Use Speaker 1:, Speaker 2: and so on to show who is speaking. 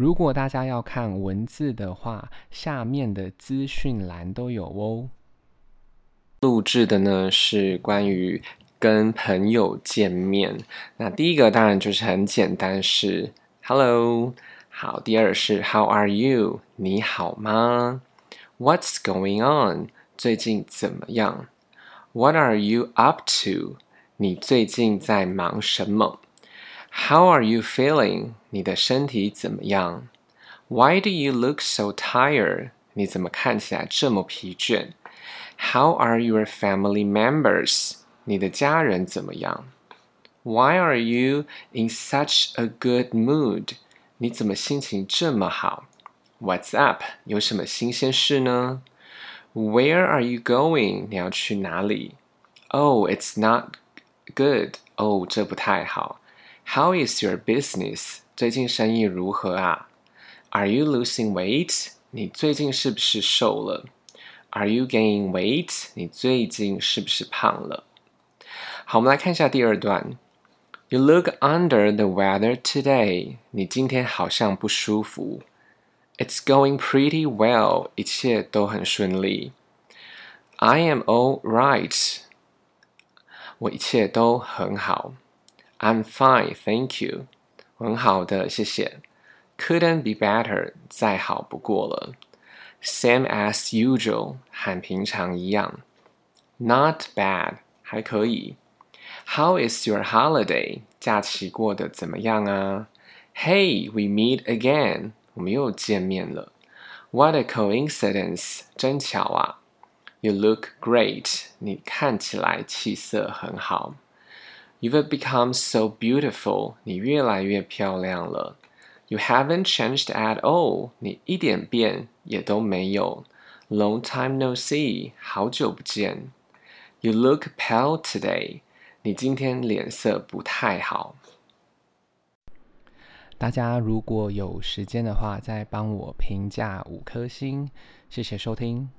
Speaker 1: 如果大家要看文字的话，下面的资讯栏都有哦。录制的呢是关于跟朋友见面。那第一个当然就是很简单，是 Hello，好。第二是 How are you？你好吗？What's going on？最近怎么样？What are you up to？你最近在忙什么 ？How are you feeling？你的身体怎么样？Why do you look so tired？你怎么看起来这么疲倦？How are your family members？你的家人怎么样？Why are you in such a good mood？你怎么心情这么好？What's up？有什么新鲜事呢？Where are you going？你要去哪里？Oh, it's not good. 哦，这不太好。 How is your business？最近生意如何啊？Are you losing weight？你最近是不是瘦了？Are you gaining weight？你最近是不是胖了？好，我们来看一下第二段。You look under the weather today。你今天好像不舒服。It's going pretty well。一切都很顺利。I am all right。我一切都很好。 I'm fine, thank you。很好的，谢谢。Couldn't be better。再好不过了。Same as usual，和平常一样。Not bad，还可以。How is your holiday？假期过得怎么样啊？Hey，we meet again，我们又见面了。What a coincidence，真巧啊。You look great，你看起来气色很好。 You've become so beautiful，你越来越漂亮了。You haven't changed at all. 你一点变也都没有。Long time no see. 好久不见。You look pale today. 你今天脸色不太好。大家如果有时间的话，再帮我评价五颗星，谢谢收听。